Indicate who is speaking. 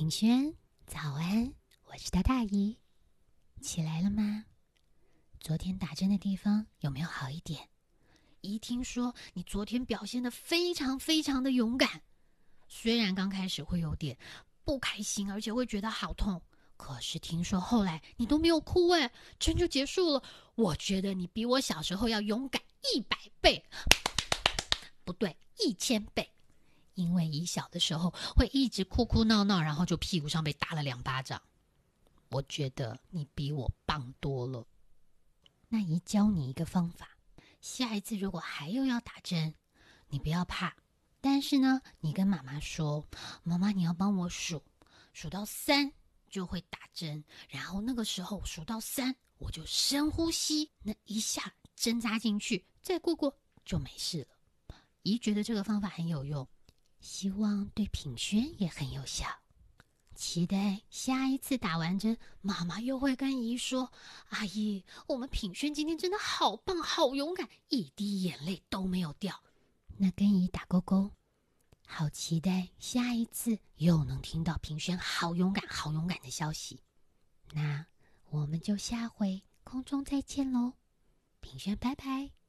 Speaker 1: 品轩，早安！我是大大姨，起来了吗？昨天打针的地方有没有好一点？姨听说你昨天表现的非常非常的勇敢，虽然刚开始会有点不开心，而且会觉得好痛，可是听说后来你都没有哭，哎，针就结束了。我觉得你比我小时候要勇敢一百倍，不对，一千倍。因为姨小的时候会一直哭哭闹闹，然后就屁股上被打了两巴掌。我觉得你比我棒多了。那姨教你一个方法，下一次如果还有要打针，你不要怕。但是呢，你跟妈妈说：“妈妈，你要帮我数，数到三就会打针。然后那个时候数到三，我就深呼吸，那一下针扎进去，再过过就没事了。”姨觉得这个方法很有用。希望对品轩也很有效，期待下一次打完针，妈妈又会跟姨说：“阿姨，我们品轩今天真的好棒，好勇敢，一滴眼泪都没有掉。”那跟姨打勾勾，好期待下一次又能听到品轩好勇敢、好勇敢的消息。那我们就下回空中再见喽，品轩，拜拜。